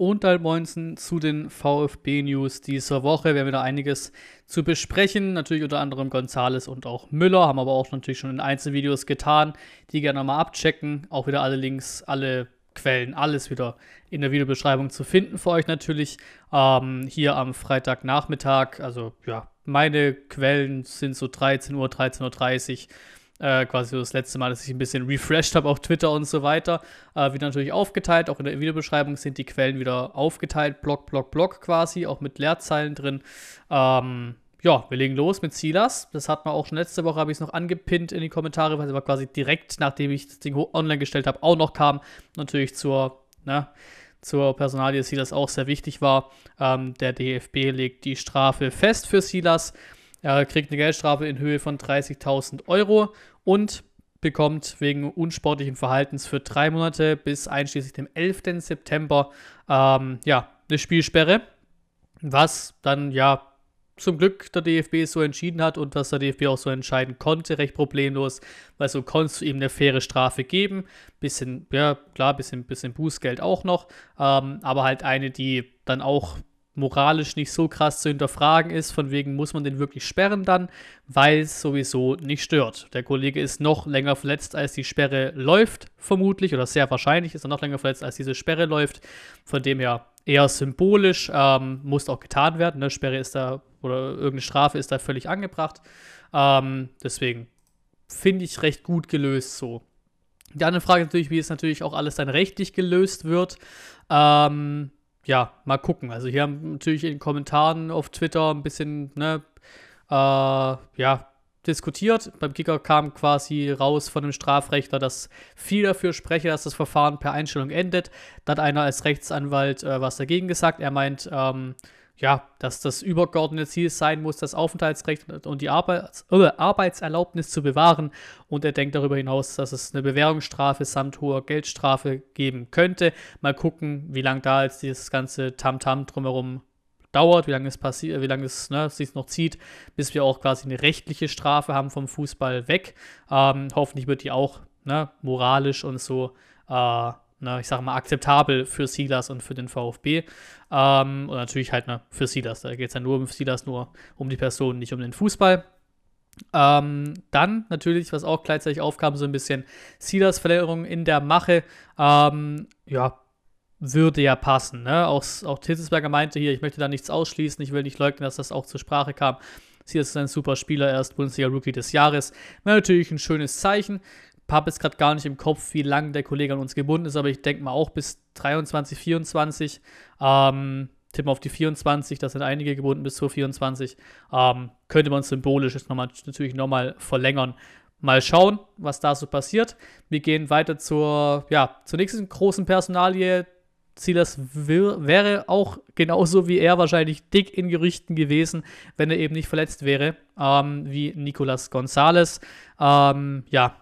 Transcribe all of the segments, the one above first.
und Moinsen zu den VfB-News dieser Woche. Wir haben wieder einiges zu besprechen. Natürlich unter anderem Gonzales und auch Müller. Haben aber auch natürlich schon in Einzelvideos getan. Die gerne mal abchecken. Auch wieder alle Links, alle Quellen, alles wieder in der Videobeschreibung zu finden für euch natürlich. Ähm, hier am Freitagnachmittag. Also ja, meine Quellen sind so 13 Uhr, 13.30 Uhr äh, quasi das letzte Mal, dass ich ein bisschen refreshed habe auf Twitter und so weiter. Äh, wieder natürlich aufgeteilt, auch in der Videobeschreibung sind die Quellen wieder aufgeteilt, Block, Block, Block quasi, auch mit Leerzeilen drin. Ähm, ja, wir legen los mit Silas. Das hat man auch schon letzte Woche, habe ich es noch angepinnt in die Kommentare, weil es aber quasi direkt, nachdem ich das Ding online gestellt habe, auch noch kam. Natürlich zur, ne, zur Personalie Silas auch sehr wichtig war. Ähm, der DFB legt die Strafe fest für Silas. Er kriegt eine Geldstrafe in Höhe von 30.000 Euro und bekommt wegen unsportlichen Verhaltens für drei Monate bis einschließlich dem 11. September ähm, ja, eine Spielsperre, was dann ja zum Glück der DFB so entschieden hat und was der DFB auch so entscheiden konnte, recht problemlos, weil so konntest du ihm eine faire Strafe geben. Bisschen, ja, klar, bisschen, bisschen Bußgeld auch noch, ähm, aber halt eine, die dann auch moralisch nicht so krass zu hinterfragen ist, von wegen muss man den wirklich sperren dann, weil es sowieso nicht stört. Der Kollege ist noch länger verletzt, als die Sperre läuft, vermutlich, oder sehr wahrscheinlich ist er noch länger verletzt, als diese Sperre läuft. Von dem her eher symbolisch, ähm, muss auch getan werden. Ne? Sperre ist da, oder irgendeine Strafe ist da völlig angebracht. Ähm, deswegen finde ich recht gut gelöst so. Die andere Frage natürlich, wie es natürlich auch alles dann rechtlich gelöst wird. Ähm, ja, mal gucken. Also hier haben natürlich in den Kommentaren auf Twitter ein bisschen, ne, äh, ja, diskutiert. Beim Kicker kam quasi raus von dem Strafrechtler, dass viel dafür spreche, dass das Verfahren per Einstellung endet. Da hat einer als Rechtsanwalt äh, was dagegen gesagt. Er meint, ähm, ja, dass das übergeordnete Ziel sein muss, das Aufenthaltsrecht und die Arbeits äh, Arbeitserlaubnis zu bewahren. Und er denkt darüber hinaus, dass es eine Bewährungsstrafe samt hoher Geldstrafe geben könnte. Mal gucken, wie lange da jetzt dieses ganze Tamtam -Tam drumherum dauert, wie lange es passiert, wie lange es ne, sich noch zieht, bis wir auch quasi eine rechtliche Strafe haben vom Fußball weg. Ähm, hoffentlich wird die auch ne, moralisch und so äh, ne, ich sage mal, akzeptabel für Silas und für den VfB. Ähm, und natürlich halt ne, für Silas. Da geht es ja nur um Silas, nur um die Person, nicht um den Fußball. Ähm, dann natürlich, was auch gleichzeitig aufkam, so ein bisschen Silas Verlängerung in der Mache. Ähm, ja, würde ja passen. Ne? Auch, auch Titzelsberger meinte hier, ich möchte da nichts ausschließen, ich will nicht leugnen, dass das auch zur Sprache kam. Silas ist ein super Spieler, er ist Bundesliga-Rookie des Jahres. Wäre natürlich ein schönes Zeichen habe jetzt gerade gar nicht im Kopf, wie lange der Kollege an uns gebunden ist, aber ich denke mal auch bis 23, 24. Ähm, tippen auf die 24, da sind einige gebunden bis zur 24. Ähm, könnte man symbolisch jetzt nochmal, natürlich nochmal verlängern. Mal schauen, was da so passiert. Wir gehen weiter zur, ja, zur nächsten großen Personalie. Silas wäre auch genauso wie er wahrscheinlich dick in Gerüchten gewesen, wenn er eben nicht verletzt wäre, ähm, wie Nicolas Gonzalez. Ähm, ja,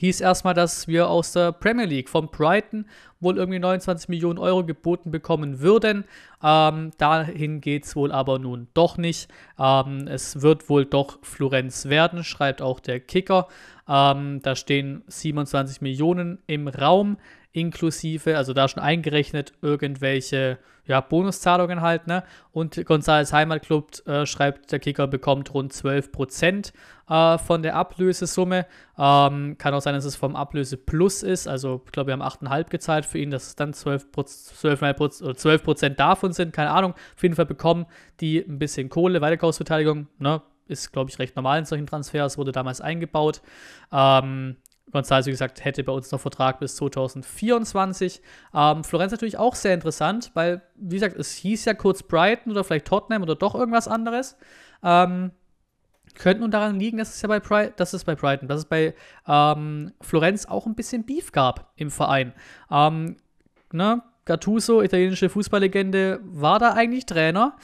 hieß erstmal, dass wir aus der Premier League von Brighton wohl irgendwie 29 Millionen Euro geboten bekommen würden. Ähm, dahin geht es wohl aber nun doch nicht. Ähm, es wird wohl doch Florenz werden, schreibt auch der Kicker. Ähm, da stehen 27 Millionen im Raum inklusive, also da schon eingerechnet, irgendwelche ja, Bonuszahlungen halt, ne? Und González Heimatclub, äh, schreibt der Kicker, bekommt rund 12% äh, von der Ablösesumme. Ähm, kann auch sein, dass es vom Ablöse Plus ist, also ich glaube, wir haben 8,5 gezahlt für ihn, dass es dann 12%, 12, oder 12 davon sind, keine Ahnung. Auf jeden Fall bekommen die ein bisschen Kohle, Weiterkaufsbeteiligung, ne? Ist, glaube ich, recht normal in solchen Transfers, wurde damals eingebaut. Ähm, González, wie gesagt, hätte bei uns noch Vertrag bis 2024. Ähm, Florenz natürlich auch sehr interessant, weil, wie gesagt, es hieß ja kurz Brighton oder vielleicht Tottenham oder doch irgendwas anderes. Ähm, könnte nun daran liegen, dass es ja bei, Pri dass es bei Brighton, dass es bei ähm, Florenz auch ein bisschen Beef gab im Verein. Ähm, ne? Gattuso, italienische Fußballlegende, war da eigentlich Trainer,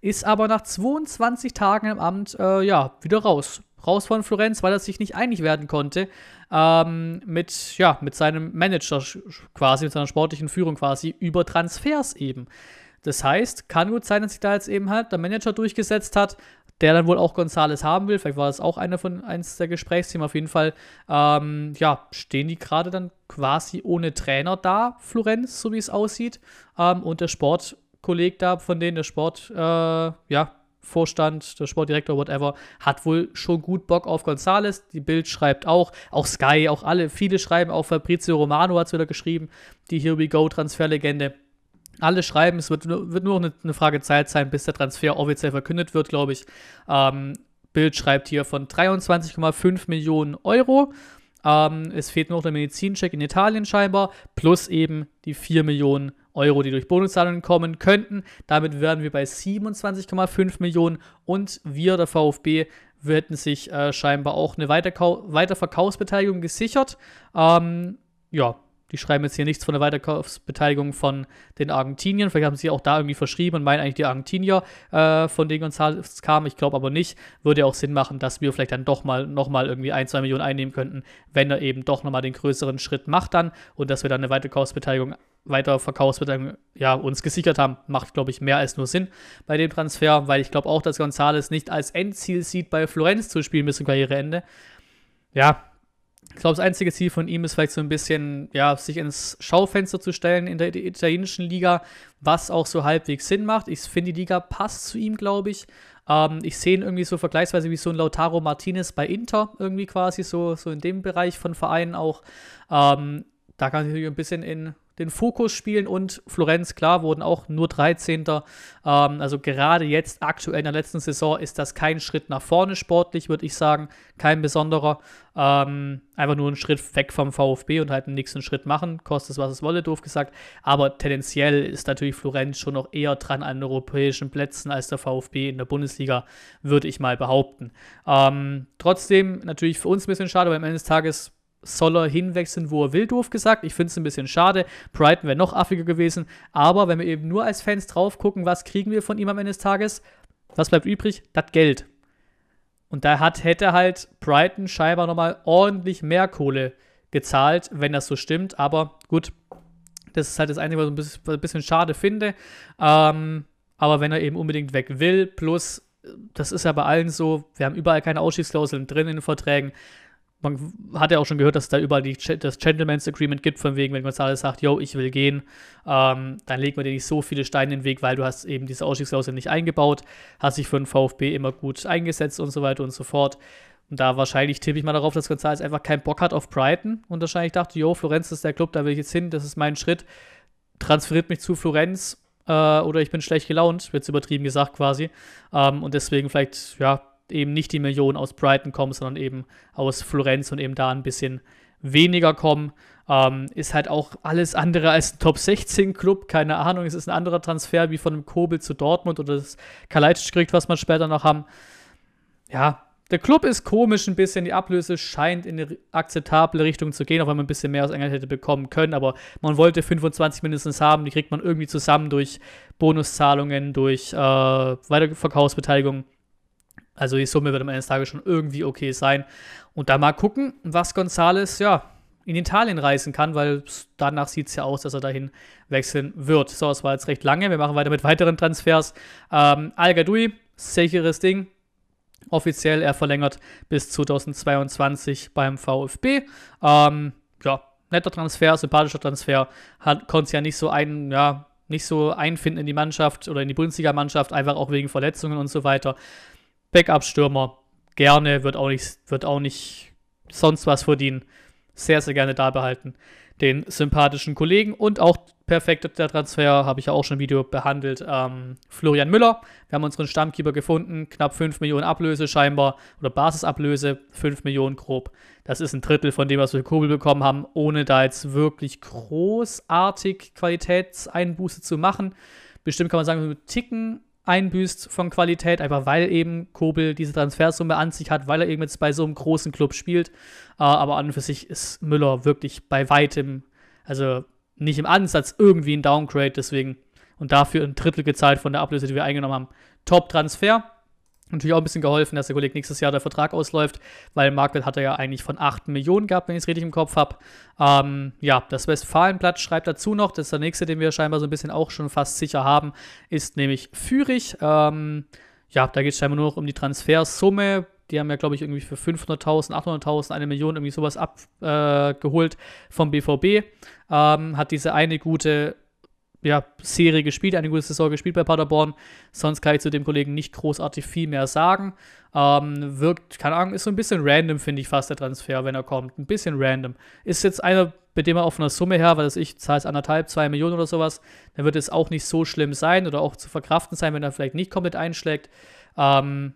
ist aber nach 22 Tagen im Amt äh, ja, wieder raus raus von Florenz, weil er sich nicht einig werden konnte ähm, mit, ja, mit seinem Manager quasi, mit seiner sportlichen Führung quasi über Transfers eben. Das heißt, kann gut sein, dass sich da jetzt eben halt der Manager durchgesetzt hat, der dann wohl auch Gonzales haben will. Vielleicht war das auch einer von eins der Gesprächsthemen. Auf jeden Fall, ähm, ja, stehen die gerade dann quasi ohne Trainer da, Florenz, so wie es aussieht. Ähm, und der Sportkolleg da, von denen der Sport, äh, ja, Vorstand, der Sportdirektor, whatever, hat wohl schon gut Bock auf Gonzales. Die Bild schreibt auch, auch Sky, auch alle, viele schreiben, auch Fabrizio Romano hat es wieder geschrieben, die Here We Go Transferlegende. Alle schreiben, es wird, wird nur noch eine, Frage Zeit sein, bis der Transfer offiziell verkündet wird, glaube ich. Ähm, Bild schreibt hier von 23,5 Millionen Euro. Ähm, es fehlt noch der Medizincheck in Italien scheinbar, plus eben die 4 Millionen Euro, die durch Bonuszahlungen kommen könnten. Damit wären wir bei 27,5 Millionen und wir, der VfB, wir hätten sich äh, scheinbar auch eine Weiterverkaufsbeteiligung gesichert. Ähm, ja, die schreiben jetzt hier nichts von der Weiterkaufsbeteiligung von den Argentiniern. Vielleicht haben sie auch da irgendwie verschrieben und meinen eigentlich die Argentinier, äh, von denen González kam. Ich glaube aber nicht. Würde ja auch Sinn machen, dass wir vielleicht dann doch mal nochmal irgendwie ein, zwei Millionen einnehmen könnten, wenn er eben doch nochmal den größeren Schritt macht dann und dass wir dann eine Weiterkaufsbeteiligung Weiterverkaufsbeteiligung ja, uns gesichert haben, macht, glaube ich, mehr als nur Sinn bei dem Transfer, weil ich glaube auch, dass González nicht als Endziel sieht, bei Florenz zu spielen bis zum Karriereende. Ja, ich glaube, das einzige Ziel von ihm ist vielleicht so ein bisschen, ja, sich ins Schaufenster zu stellen in der italienischen Liga, was auch so halbwegs Sinn macht. Ich finde, die Liga passt zu ihm, glaube ich. Ähm, ich sehe ihn irgendwie so vergleichsweise wie so ein Lautaro Martinez bei Inter, irgendwie quasi so, so in dem Bereich von Vereinen auch. Ähm, da kann ich ein bisschen in den Fokus spielen und Florenz, klar, wurden auch nur 13. Ähm, also gerade jetzt, aktuell in der letzten Saison, ist das kein Schritt nach vorne sportlich, würde ich sagen. Kein besonderer. Ähm, einfach nur ein Schritt weg vom VfB und halt den nächsten Schritt machen. Kostet es, was es wolle, doof gesagt. Aber tendenziell ist natürlich Florenz schon noch eher dran an europäischen Plätzen als der VfB in der Bundesliga, würde ich mal behaupten. Ähm, trotzdem natürlich für uns ein bisschen schade, weil am Ende des Tages soll er hinwechseln, wo er will, doof gesagt. Ich finde es ein bisschen schade. Brighton wäre noch affiger gewesen. Aber wenn wir eben nur als Fans drauf gucken, was kriegen wir von ihm am Ende des Tages, was bleibt übrig? Das Geld. Und da hat, hätte halt Brighton scheinbar nochmal ordentlich mehr Kohle gezahlt, wenn das so stimmt. Aber gut, das ist halt das Einzige, was ich ein bisschen, ein bisschen schade finde. Ähm, aber wenn er eben unbedingt weg will, plus, das ist ja bei allen so, wir haben überall keine Ausschießklauseln drin in den Verträgen man hat ja auch schon gehört, dass es da überall die, das Gentleman's Agreement gibt, von wegen, wenn González sagt, yo, ich will gehen, ähm, dann legt man dir nicht so viele Steine in den Weg, weil du hast eben diese Ausstiegsklausel nicht eingebaut, hast sich für den VfB immer gut eingesetzt und so weiter und so fort. Und da wahrscheinlich tippe ich mal darauf, dass González einfach keinen Bock hat auf Brighton und wahrscheinlich dachte, yo, Florenz ist der Club, da will ich jetzt hin, das ist mein Schritt, transferiert mich zu Florenz äh, oder ich bin schlecht gelaunt, wird übertrieben gesagt quasi. Ähm, und deswegen vielleicht, ja, eben nicht die Millionen aus Brighton kommen, sondern eben aus Florenz und eben da ein bisschen weniger kommen. Ähm, ist halt auch alles andere als ein Top 16 Club, keine Ahnung. Es ist ein anderer Transfer wie von einem Kobel zu Dortmund oder das Kalajdzic kriegt, was wir später noch haben. Ja, der Club ist komisch ein bisschen. Die Ablöse scheint in eine akzeptable Richtung zu gehen, auch wenn man ein bisschen mehr aus England hätte bekommen können. Aber man wollte 25 mindestens haben. Die kriegt man irgendwie zusammen durch Bonuszahlungen, durch äh, Weiterverkaufsbeteiligung. Also die Summe wird am Ende des Tages schon irgendwie okay sein. Und da mal gucken, was Gonzales ja in Italien reisen kann, weil danach sieht es ja aus, dass er dahin wechseln wird. So, das war jetzt recht lange. Wir machen weiter mit weiteren Transfers. Ähm, Al Gadoui, sicheres Ding. Offiziell er verlängert bis 2022 beim VfB. Ähm, ja, netter Transfer, sympathischer Transfer. Konnte es ja nicht so ein, ja, nicht so einfinden in die Mannschaft oder in die Bundesliga-Mannschaft, einfach auch wegen Verletzungen und so weiter. Backup-Stürmer gerne, wird auch nicht, wird auch nicht sonst was verdienen. Sehr, sehr gerne da behalten. Den sympathischen Kollegen und auch perfekt der Transfer, habe ich ja auch schon im Video behandelt. Ähm, Florian Müller. Wir haben unseren Stammkeeper gefunden. Knapp 5 Millionen Ablöse scheinbar oder Basisablöse, 5 Millionen grob. Das ist ein Drittel von dem, was wir für Kobel bekommen haben, ohne da jetzt wirklich großartig Qualitätseinbuße zu machen. Bestimmt kann man sagen, mit Ticken einbüßt von Qualität, einfach weil eben Kobel diese Transfersumme an sich hat, weil er eben jetzt bei so einem großen Club spielt. Äh, aber an und für sich ist Müller wirklich bei weitem, also nicht im Ansatz irgendwie ein Downgrade, deswegen und dafür ein Drittel gezahlt von der Ablöse, die wir eingenommen haben. Top-Transfer. Natürlich auch ein bisschen geholfen, dass der Kollege nächstes Jahr der Vertrag ausläuft, weil Marktwert hat er ja eigentlich von 8 Millionen gehabt, wenn ich es richtig im Kopf habe. Ähm, ja, das Westfalenblatt schreibt dazu noch, das ist der nächste, den wir scheinbar so ein bisschen auch schon fast sicher haben, ist nämlich Fürich. Ähm, ja, da geht es scheinbar nur noch um die Transfersumme. Die haben ja, glaube ich, irgendwie für 500.000, 800.000, eine Million, irgendwie sowas abgeholt äh, vom BVB. Ähm, hat diese eine gute ja, Serie gespielt, eine gute Saison gespielt bei Paderborn. Sonst kann ich zu dem Kollegen nicht großartig viel mehr sagen. Ähm, wirkt, keine Ahnung, ist so ein bisschen random, finde ich fast der Transfer, wenn er kommt. Ein bisschen random. Ist jetzt einer, bei dem er auf einer Summe her, weil das ich zahle es anderthalb, zwei Millionen oder sowas, dann wird es auch nicht so schlimm sein oder auch zu verkraften sein, wenn er vielleicht nicht komplett einschlägt. Ähm,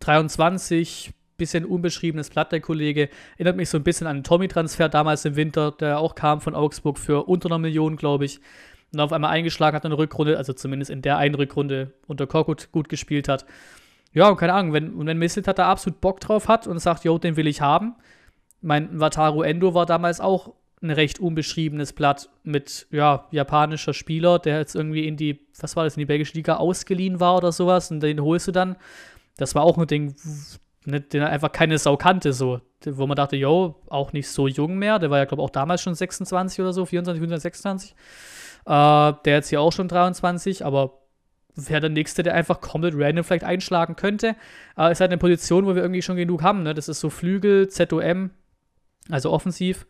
23, bisschen unbeschriebenes Blatt, der Kollege. Erinnert mich so ein bisschen an den Tommy-Transfer damals im Winter, der auch kam von Augsburg für unter einer Million, glaube ich und auf einmal eingeschlagen hat in der Rückrunde, also zumindest in der einen Rückrunde unter Korkut gut gespielt hat. Ja, und keine Ahnung, wenn, wenn Mislit da absolut Bock drauf hat und sagt, jo, den will ich haben. Mein Wataru Endo war damals auch ein recht unbeschriebenes Blatt mit, ja, japanischer Spieler, der jetzt irgendwie in die, was war das, in die belgische Liga ausgeliehen war oder sowas und den holst du dann. Das war auch ein Ding, ne, den einfach keine Sau kannte, so. Wo man dachte, jo, auch nicht so jung mehr. Der war ja, glaube ich, auch damals schon 26 oder so, 24, 26. Äh, der jetzt hier auch schon 23, aber wäre der nächste, der einfach komplett random vielleicht einschlagen könnte. Äh, ist halt eine Position, wo wir irgendwie schon genug haben. Ne? Das ist so Flügel, ZOM, also offensiv,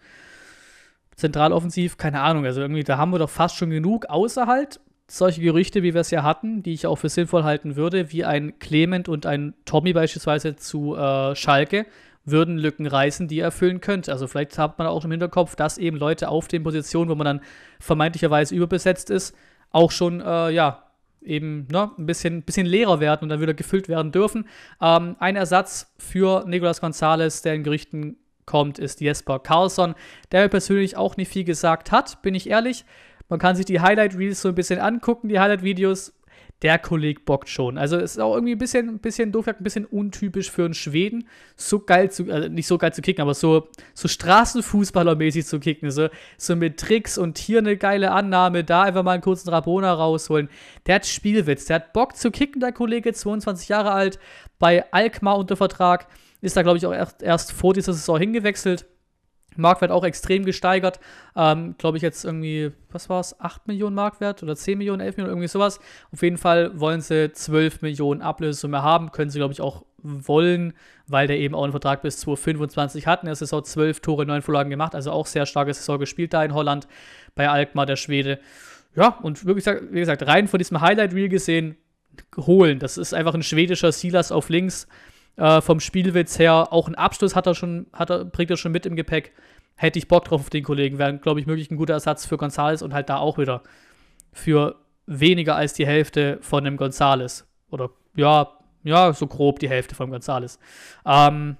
zentraloffensiv, keine Ahnung. Also irgendwie, da haben wir doch fast schon genug, außer halt solche Gerüchte, wie wir es ja hatten, die ich auch für sinnvoll halten würde, wie ein Clement und ein Tommy beispielsweise zu äh, Schalke, würden Lücken reißen, die er erfüllen könnte. Also vielleicht hat man auch im Hinterkopf, dass eben Leute auf den Positionen, wo man dann vermeintlicherweise überbesetzt ist, auch schon, äh, ja, eben ne, ein bisschen, bisschen leerer werden und dann wieder gefüllt werden dürfen. Ähm, ein Ersatz für Nicolas Gonzalez, der in Gerüchten kommt, ist Jesper Carlsson, der mir persönlich auch nicht viel gesagt hat, bin ich ehrlich. Man kann sich die Highlight-Reels so ein bisschen angucken, die Highlight-Videos der Kollege bockt schon. Also es ist auch irgendwie ein bisschen, ein bisschen doof, ein bisschen untypisch für einen Schweden, so geil zu, also nicht so geil zu kicken, aber so, so Straßenfußballermäßig zu kicken. So, so mit Tricks und hier eine geile Annahme, da einfach mal einen kurzen Rabona rausholen. Der hat Spielwitz, der hat Bock zu kicken, der Kollege, 22 Jahre alt, bei Alkmaar unter Vertrag. Ist da, glaube ich, auch erst, erst vor dieser Saison hingewechselt. Marktwert auch extrem gesteigert. Ähm, Glaube ich jetzt irgendwie, was war es, 8 Millionen Marktwert oder 10 Millionen, 11 Millionen, irgendwie sowas. Auf jeden Fall wollen sie 12 Millionen Ablösesumme haben. Können sie, glaube ich, auch wollen, weil der eben auch einen Vertrag bis 2025 hat. In der Saison 12 Tore, 9 Vorlagen gemacht. Also auch sehr starke Saison gespielt da in Holland bei Alkmaar, der Schwede. Ja, und wirklich, wie gesagt, rein von diesem Highlight-Reel gesehen, holen. Das ist einfach ein schwedischer Silas auf links äh, vom Spielwitz her. Auch einen Abschluss hat er schon, hat er, bringt er schon mit im Gepäck. Hätte ich Bock drauf auf den Kollegen. Wäre, glaube ich, möglich ein guter Ersatz für Gonzales und halt da auch wieder für weniger als die Hälfte von dem Gonzales. Oder ja, ja, so grob die Hälfte von Gonzales. Ähm,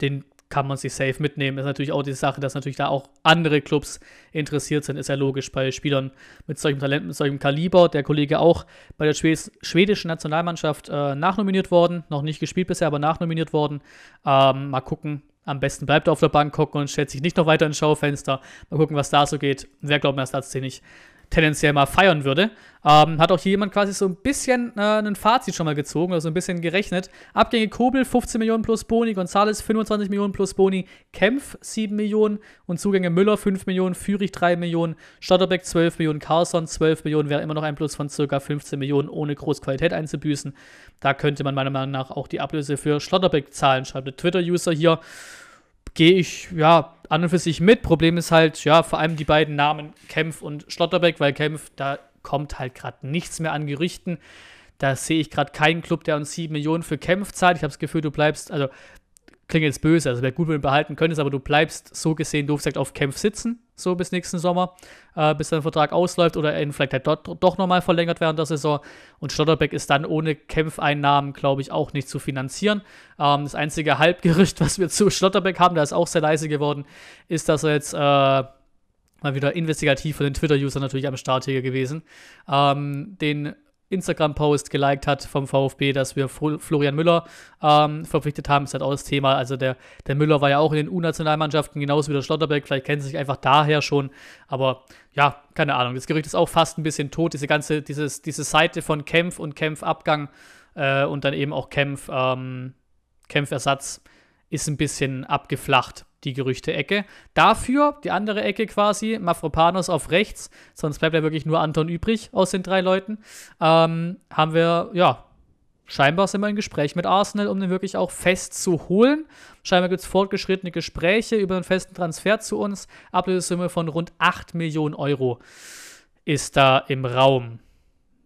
den kann man sich safe mitnehmen. Ist natürlich auch die Sache, dass natürlich da auch andere Clubs interessiert sind, ist ja logisch bei Spielern mit solchem Talent, mit solchem Kaliber. Der Kollege auch bei der schwedischen Nationalmannschaft äh, nachnominiert worden, noch nicht gespielt bisher, aber nachnominiert worden. Ähm, mal gucken. Am besten bleibt er auf der Bank gucken und stellt sich nicht noch weiter ins Schaufenster. Mal gucken, was da so geht. Wer glaubt mir, das nicht tendenziell mal feiern würde. Ähm, hat auch hier jemand quasi so ein bisschen äh, ein Fazit schon mal gezogen, also ein bisschen gerechnet. Abgänge Kobel 15 Millionen plus Boni, Gonzales 25 Millionen plus Boni, Kempf 7 Millionen und Zugänge Müller 5 Millionen, Fürich 3 Millionen, Stotterbeck 12 Millionen, Carlson 12 Millionen, wäre immer noch ein Plus von circa 15 Millionen, ohne groß Qualität einzubüßen. Da könnte man meiner Meinung nach auch die Ablöse für Schlotterbeck zahlen, schreibt der Twitter-User hier gehe ich ja an und für sich mit. Problem ist halt, ja, vor allem die beiden Namen Kempf und Schlotterbeck, weil Kempf, da kommt halt gerade nichts mehr an Gerüchten. Da sehe ich gerade keinen Club, der uns 7 Millionen für Kempf zahlt. Ich habe das Gefühl, du bleibst, also klingt jetzt böse, also wäre gut, wenn du behalten könntest, aber du bleibst so gesehen, doof gesagt, auf Kempf sitzen, so bis nächsten Sommer, äh, bis dein Vertrag ausläuft oder er vielleicht halt dort, doch nochmal verlängert während der Saison. Und Stotterbeck ist dann ohne Kämpfeinnahmen, glaube ich, auch nicht zu finanzieren. Ähm, das einzige Halbgerücht, was wir zu Stotterbeck haben, der ist auch sehr leise geworden, ist, dass er jetzt äh, mal wieder investigativ von den Twitter-User natürlich am Start hier gewesen, ähm, den Instagram-Post geliked hat vom VfB, dass wir Florian Müller ähm, verpflichtet haben, ist halt auch das Thema. Also der, der Müller war ja auch in den U-Nationalmannschaften, genauso wie der Schlotterbeck, vielleicht kennen sie sich einfach daher schon. Aber ja, keine Ahnung. Das Gerücht ist auch fast ein bisschen tot, diese ganze, dieses, diese Seite von Kämpf und Kämpfabgang äh, und dann eben auch Kämpf, ähm, Kämpfersatz ist ein bisschen abgeflacht die Gerüchte-Ecke. Dafür die andere Ecke quasi, Mafropanos auf rechts, sonst bleibt ja wirklich nur Anton übrig aus den drei Leuten. Ähm, haben wir, ja, scheinbar sind wir in Gespräch mit Arsenal, um den wirklich auch fest zu holen. Scheinbar gibt es fortgeschrittene Gespräche über einen festen Transfer zu uns. Ablösesumme von rund 8 Millionen Euro ist da im Raum.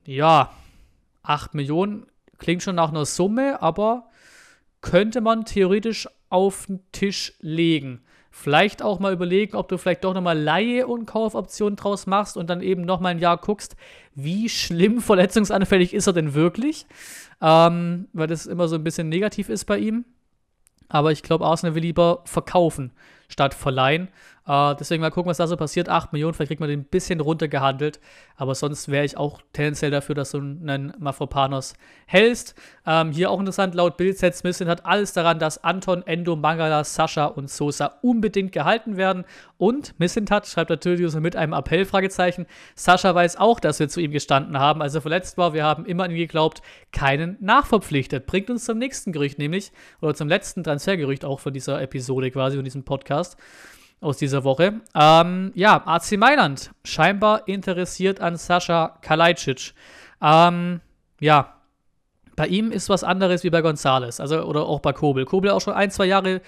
Ja, 8 Millionen klingt schon nach einer Summe, aber könnte man theoretisch auf den Tisch legen. Vielleicht auch mal überlegen, ob du vielleicht doch nochmal Laie- und Kaufoptionen draus machst und dann eben nochmal ein Jahr guckst, wie schlimm verletzungsanfällig ist er denn wirklich. Ähm, weil das immer so ein bisschen negativ ist bei ihm. Aber ich glaube, Arsenal will lieber verkaufen statt verleihen. Äh, deswegen mal gucken, was da so passiert. 8 Millionen, vielleicht kriegt man den ein bisschen runtergehandelt. Aber sonst wäre ich auch tendenziell dafür, dass du einen Mafropanos hältst. Ähm, hier auch interessant, laut Bild Missin hat alles daran, dass Anton, Endo, Mangala, Sascha und Sosa unbedingt gehalten werden. Und Missintat schreibt natürlich mit einem Appell, Fragezeichen. Sascha weiß auch, dass wir zu ihm gestanden haben, als er verletzt war. Wir haben immer an ihn geglaubt, keinen nachverpflichtet. Bringt uns zum nächsten Gerücht, nämlich, oder zum letzten Transfergerücht auch von dieser Episode quasi, von diesem Podcast aus dieser Woche. Ähm, ja, AC Mailand scheinbar interessiert an Sascha Kalajdzic. Ähm, ja, bei ihm ist was anderes wie bei Gonzales, also oder auch bei Kobel. Kobel auch schon ein, zwei Jahre,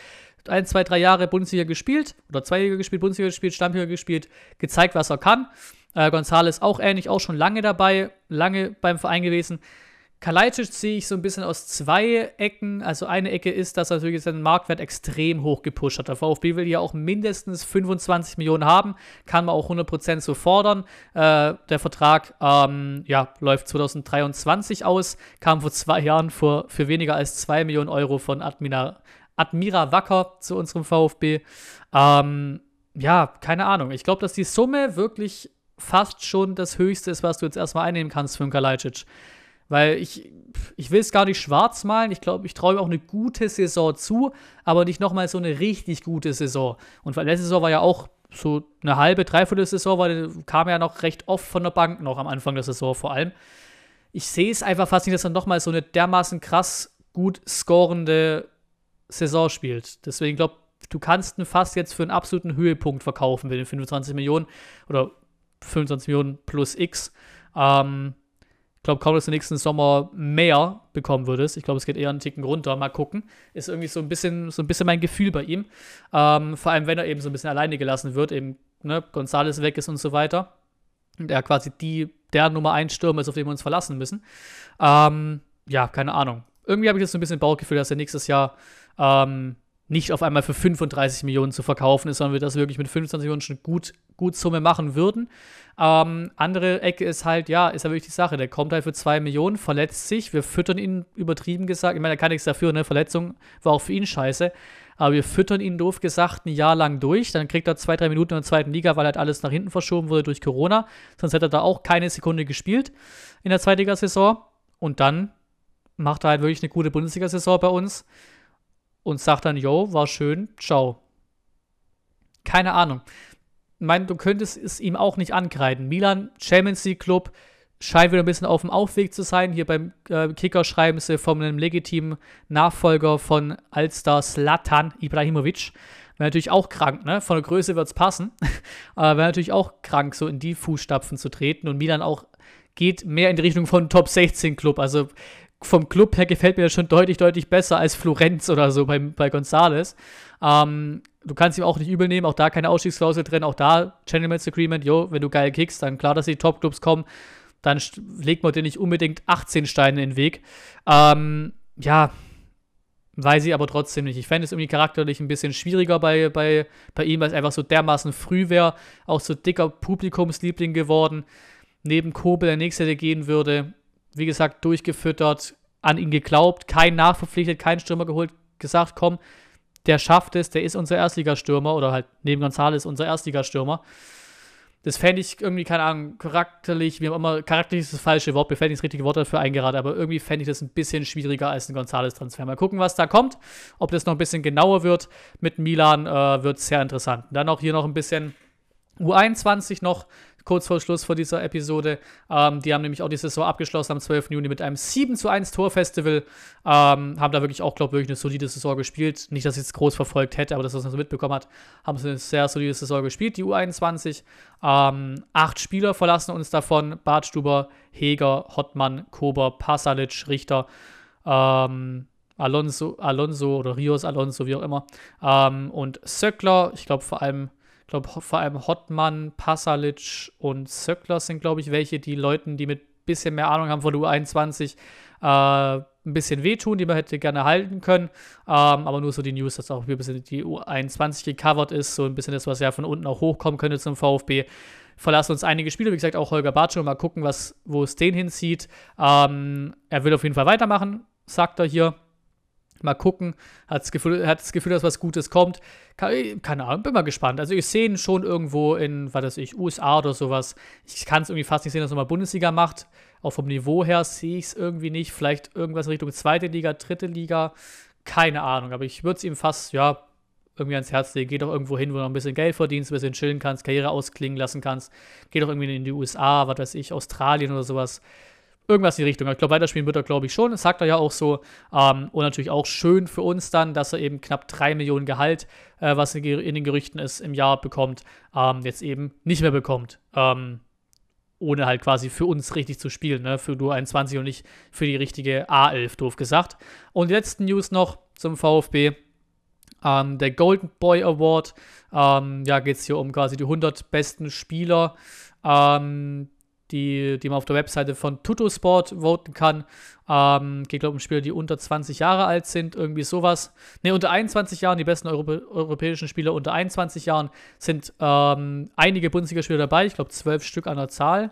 ein, zwei, drei Jahre Bundesliga gespielt oder zwei Jahre gespielt, Bundesliga gespielt, Stammliga gespielt, gezeigt, was er kann. Äh, Gonzales auch ähnlich, auch schon lange dabei, lange beim Verein gewesen. Kalajdzic sehe ich so ein bisschen aus zwei Ecken. Also eine Ecke ist, dass er natürlich seinen Marktwert extrem hoch gepusht hat. Der VfB will ja auch mindestens 25 Millionen haben, kann man auch 100% so fordern. Äh, der Vertrag ähm, ja, läuft 2023 aus, kam vor zwei Jahren für, für weniger als 2 Millionen Euro von Admira, Admira Wacker zu unserem VfB. Ähm, ja, keine Ahnung. Ich glaube, dass die Summe wirklich fast schon das Höchste ist, was du jetzt erstmal einnehmen kannst für einen Kalajdzic. Weil ich, ich will es gar nicht schwarz malen. Ich glaube, ich traue auch eine gute Saison zu, aber nicht nochmal so eine richtig gute Saison. Und letzte Saison war ja auch so eine halbe, dreiviertel Saison, weil kam ja noch recht oft von der Bank noch am Anfang der Saison vor allem. Ich sehe es einfach fast nicht, dass er nochmal so eine dermaßen krass gut scorende Saison spielt. Deswegen glaube du kannst ihn fast jetzt für einen absoluten Höhepunkt verkaufen mit den 25 Millionen oder 25 Millionen plus X. Ähm, glaube kaum, dass du nächsten Sommer mehr bekommen würdest. Ich glaube, es geht eher einen Ticken runter. Mal gucken. Ist irgendwie so ein bisschen, so ein bisschen mein Gefühl bei ihm. Ähm, vor allem, wenn er eben so ein bisschen alleine gelassen wird, eben ne, Gonzales weg ist und so weiter. Und er quasi die, der Nummer 1 Stürmer ist, auf den wir uns verlassen müssen. Ähm, ja, keine Ahnung. Irgendwie habe ich jetzt so ein bisschen Bauchgefühl, dass er nächstes Jahr ähm, nicht auf einmal für 35 Millionen zu verkaufen ist, sondern wir das wirklich mit 25 Millionen schon gut, gut Summe machen würden. Ähm, andere Ecke ist halt, ja, ist ja wirklich die Sache. Der kommt halt für 2 Millionen, verletzt sich. Wir füttern ihn übertrieben gesagt. Ich meine, er kann nichts dafür, ne? Verletzung war auch für ihn scheiße. Aber wir füttern ihn doof gesagt ein Jahr lang durch. Dann kriegt er zwei, drei Minuten in der zweiten Liga, weil halt alles nach hinten verschoben wurde durch Corona. Sonst hätte er da auch keine Sekunde gespielt in der Zweitligasaison. Und dann macht er halt wirklich eine gute Bundesliga-Saison bei uns und sagt dann, yo, war schön, ciao. Keine Ahnung meine, du könntest es ihm auch nicht ankreiden. Milan, Champions League Club, scheint wieder ein bisschen auf dem Aufweg zu sein. Hier beim äh, Kicker schreiben sie von einem legitimen Nachfolger von Alstar Slatan Ibrahimovic. Wäre natürlich auch krank, ne? Von der Größe wird es passen. Aber wäre natürlich auch krank, so in die Fußstapfen zu treten. Und Milan auch geht mehr in die Richtung von Top 16 Club. Also vom Club her gefällt mir das schon deutlich, deutlich besser als Florenz oder so bei, bei Gonzales. Ähm, du kannst ihm auch nicht übel nehmen, auch da keine Ausstiegsklausel drin, auch da Gentleman's Agreement, jo, wenn du geil kickst, dann klar, dass die Top-Clubs kommen, dann legt man dir nicht unbedingt 18 Steine in den Weg. Ähm, ja, weiß ich aber trotzdem nicht. Ich fände es irgendwie charakterlich ein bisschen schwieriger bei, bei, bei ihm, weil es einfach so dermaßen früh wäre, auch so dicker Publikumsliebling geworden. Neben Kobel der nächste, der gehen würde, wie gesagt, durchgefüttert, an ihn geglaubt, kein nachverpflichtet, keinen Stürmer geholt, gesagt, komm, der schafft es, der ist unser Erstligastürmer oder halt neben González unser Erstligastürmer. Das fände ich irgendwie, keine Ahnung, charakterlich, wie auch immer, charakterlich ist das falsche Wort, mir fällt nicht das richtige Wort dafür eingeraten, aber irgendwie fände ich das ein bisschen schwieriger als ein González-Transfer. Mal gucken, was da kommt. Ob das noch ein bisschen genauer wird mit Milan, äh, wird sehr interessant. dann auch hier noch ein bisschen U21 noch kurz vor Schluss vor dieser Episode. Ähm, die haben nämlich auch die Saison abgeschlossen am 12. Juni mit einem 7 zu 1 Torfestival. Ähm, haben da wirklich auch, glaube ich, eine solide Saison gespielt. Nicht, dass ich es groß verfolgt hätte, aber das, was man so mitbekommen hat, haben sie eine sehr solide Saison gespielt, die U21. Ähm, acht Spieler verlassen uns davon: Bartstuber, Heger, Hottmann, Kober, Pasalic, Richter. ähm, Alonso, Alonso oder Rios Alonso, wie auch immer. Ähm, und Söckler, ich glaube vor allem, glaube vor allem Hottmann, Pasalic und Söckler sind, glaube ich, welche, die Leuten, die mit bisschen mehr Ahnung haben von U21, äh, ein bisschen wehtun, die man hätte gerne halten können. Ähm, aber nur so die News, dass auch ein bisschen die U21 gecovert ist, so ein bisschen das, was ja von unten auch hochkommen könnte zum VfB. Verlassen uns einige Spiele, wie gesagt, auch Holger Bartschow, mal gucken, was, wo es den hinzieht. Ähm, er will auf jeden Fall weitermachen, sagt er hier. Mal gucken. Hat das Gefühl, hat das Gefühl dass was Gutes kommt. Keine Ahnung, bin mal gespannt. Also ich sehe ihn schon irgendwo in, was weiß ich, USA oder sowas. Ich kann es irgendwie fast nicht sehen, dass er mal Bundesliga macht. Auch vom Niveau her sehe ich es irgendwie nicht. Vielleicht irgendwas Richtung zweite Liga, dritte Liga. Keine Ahnung. Aber ich würde es ihm fast, ja, irgendwie ans Herz legen. Geh doch irgendwo hin, wo du noch ein bisschen Geld verdienst, ein bisschen chillen kannst, Karriere ausklingen lassen kannst. Geh doch irgendwie in die USA, was weiß ich, Australien oder sowas Irgendwas in die Richtung. Ich glaube, weiterspielen wird er, glaube ich, schon. Das sagt er ja auch so. Ähm, und natürlich auch schön für uns dann, dass er eben knapp 3 Millionen Gehalt, äh, was in den Gerüchten ist, im Jahr bekommt, ähm, jetzt eben nicht mehr bekommt. Ähm, ohne halt quasi für uns richtig zu spielen, ne? Für du 21 und nicht für die richtige A11, doof gesagt. Und die letzten News noch zum VfB. Ähm, der Golden Boy Award. Ähm, ja, geht es hier um quasi die 100 besten Spieler. Ähm, die, die man auf der Webseite von Tutosport voten kann. Ähm, geht, glaube ich, um Spieler, die unter 20 Jahre alt sind, irgendwie sowas. Ne, unter 21 Jahren, die besten Europä europäischen Spieler unter 21 Jahren sind ähm, einige Bundesligaspieler dabei, ich glaube zwölf Stück an der Zahl.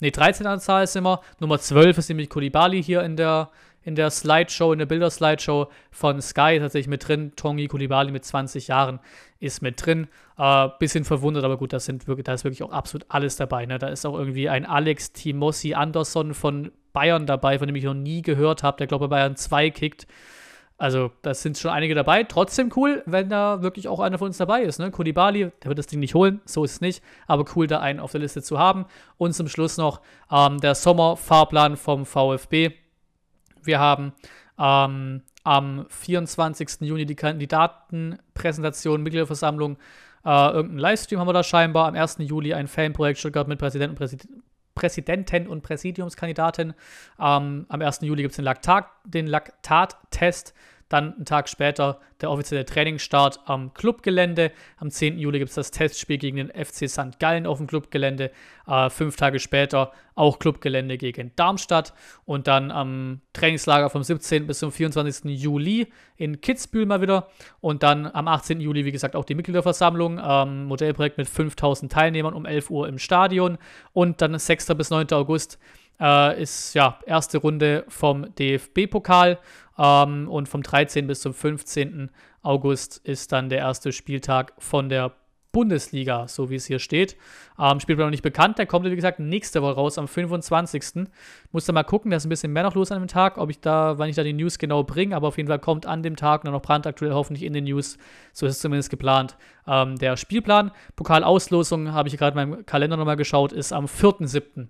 Ne, 13 an der Zahl sind wir. Nummer 12 ist nämlich Kulibali hier in der, in der Slideshow, in der Bilder-Slideshow von Sky tatsächlich mit drin. Tongi Kulibali mit 20 Jahren ist mit drin. Äh, bisschen verwundert, aber gut, das sind wirklich, da ist wirklich auch absolut alles dabei. Ne? Da ist auch irgendwie ein Alex Timossi Andersson von Bayern dabei, von dem ich noch nie gehört habe, der glaube Bayern 2 kickt. Also, das sind schon einige dabei. Trotzdem cool, wenn da wirklich auch einer von uns dabei ist. Ne? Kulibali, der wird das Ding nicht holen, so ist es nicht. Aber cool, da einen auf der Liste zu haben. Und zum Schluss noch ähm, der Sommerfahrplan vom VfB wir haben ähm, am 24. Juni die Kandidatenpräsentation, Mitgliederversammlung, äh, irgendeinen Livestream haben wir da scheinbar. Am 1. Juli ein Fanprojekt Stuttgart mit Präsident und Präsid Präsidenten und Präsidiumskandidaten. Ähm, am 1. Juli gibt es den, Laktat, den Laktat-Test. Dann einen Tag später der offizielle Trainingsstart am Clubgelände. Am 10. Juli gibt es das Testspiel gegen den FC St. Gallen auf dem Clubgelände. Äh, fünf Tage später auch Clubgelände gegen Darmstadt. Und dann am Trainingslager vom 17. bis zum 24. Juli in Kitzbühel mal wieder. Und dann am 18. Juli, wie gesagt, auch die Mitgliederversammlung. Ähm, Modellprojekt mit 5000 Teilnehmern um 11 Uhr im Stadion. Und dann 6. bis 9. August äh, ist ja erste Runde vom DFB-Pokal ähm, und vom 13. bis zum 15. August ist dann der erste Spieltag von der Bundesliga, so wie es hier steht. Ähm, Spielplan noch nicht bekannt, der kommt, wie gesagt, nächste Woche raus, am 25. Muss da mal gucken, da ist ein bisschen mehr noch los an dem Tag, ob ich da, wann ich da die News genau bringe, aber auf jeden Fall kommt an dem Tag nur noch brandaktuell hoffentlich in den News, so ist es zumindest geplant. Ähm, der Spielplan, Pokalauslosung, habe ich gerade in meinem Kalender nochmal geschaut, ist am 4.7.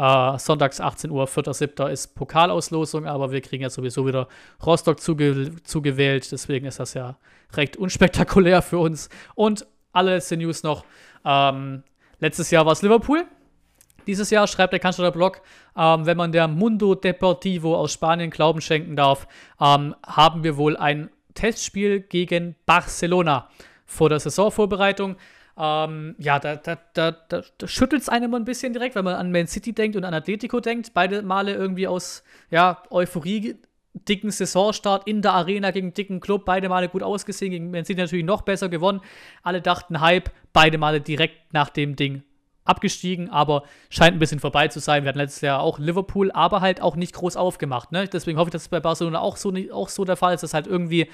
Äh, sonntags 18 Uhr, 4.7. ist Pokalauslosung, aber wir kriegen ja sowieso wieder Rostock zuge zugewählt. Deswegen ist das ja recht unspektakulär für uns. Und alle letzte News noch. Ähm, letztes Jahr war es Liverpool. Dieses Jahr schreibt der Kanzler Blog, ähm, wenn man der Mundo Deportivo aus Spanien Glauben schenken darf, ähm, haben wir wohl ein Testspiel gegen Barcelona vor der Saisonvorbereitung. Ähm, ja, da, da, da, da, da schüttelt es einem ein bisschen direkt, wenn man an Man City denkt und an Atletico denkt. Beide Male irgendwie aus ja, Euphorie dicken Saisonstart in der Arena gegen dicken Club, beide Male gut ausgesehen, gegen Man City natürlich noch besser gewonnen. Alle dachten Hype, beide Male direkt nach dem Ding abgestiegen, aber scheint ein bisschen vorbei zu sein. Wir hatten letztes Jahr auch Liverpool, aber halt auch nicht groß aufgemacht. Ne? Deswegen hoffe ich, dass es bei Barcelona auch so, auch so der Fall ist, dass halt irgendwie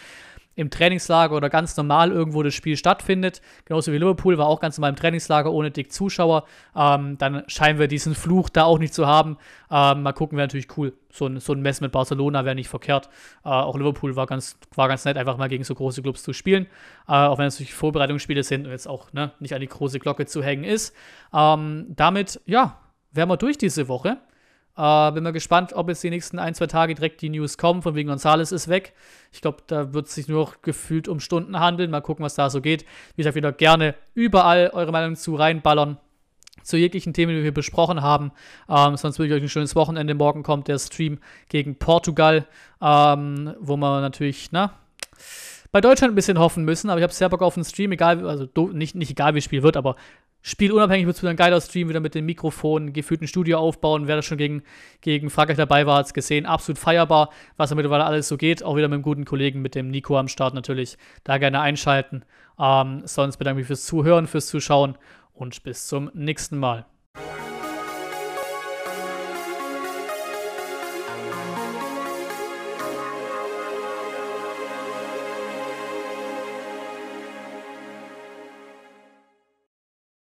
im Trainingslager oder ganz normal irgendwo das Spiel stattfindet. Genauso wie Liverpool war auch ganz normal im Trainingslager ohne dick Zuschauer. Ähm, dann scheinen wir diesen Fluch da auch nicht zu haben. Ähm, mal gucken, wäre natürlich cool. So ein, so ein Mess mit Barcelona wäre nicht verkehrt. Äh, auch Liverpool war ganz, war ganz nett, einfach mal gegen so große Clubs zu spielen. Äh, auch wenn es natürlich Vorbereitungsspiele sind und jetzt auch ne, nicht an die große Glocke zu hängen ist. Ähm, damit, ja, wären wir durch diese Woche. Äh, bin mal gespannt, ob jetzt die nächsten ein, zwei Tage direkt die News kommen, von wegen Gonzales ist weg. Ich glaube, da wird es sich nur noch gefühlt um Stunden handeln. Mal gucken, was da so geht. Wie gesagt, wieder gerne überall eure Meinung zu reinballern. zu jeglichen Themen, die wir besprochen haben. Ähm, sonst wünsche ich euch ein schönes Wochenende. Morgen kommt der Stream gegen Portugal, ähm, wo man natürlich, na, bei Deutschland ein bisschen hoffen müssen, aber ich habe sehr Bock auf den Stream, egal, also nicht, nicht egal wie das Spiel wird, aber spielunabhängig wird es wieder ein geiler Stream, wieder mit dem Mikrofon, gefühlten Studio aufbauen. Wer da schon gegen, gegen Frankreich dabei war, hat es gesehen. Absolut feierbar, was da mittlerweile alles so geht. Auch wieder mit einem guten Kollegen, mit dem Nico am Start natürlich. Da gerne einschalten. Ähm, sonst bedanke ich mich fürs Zuhören, fürs Zuschauen und bis zum nächsten Mal.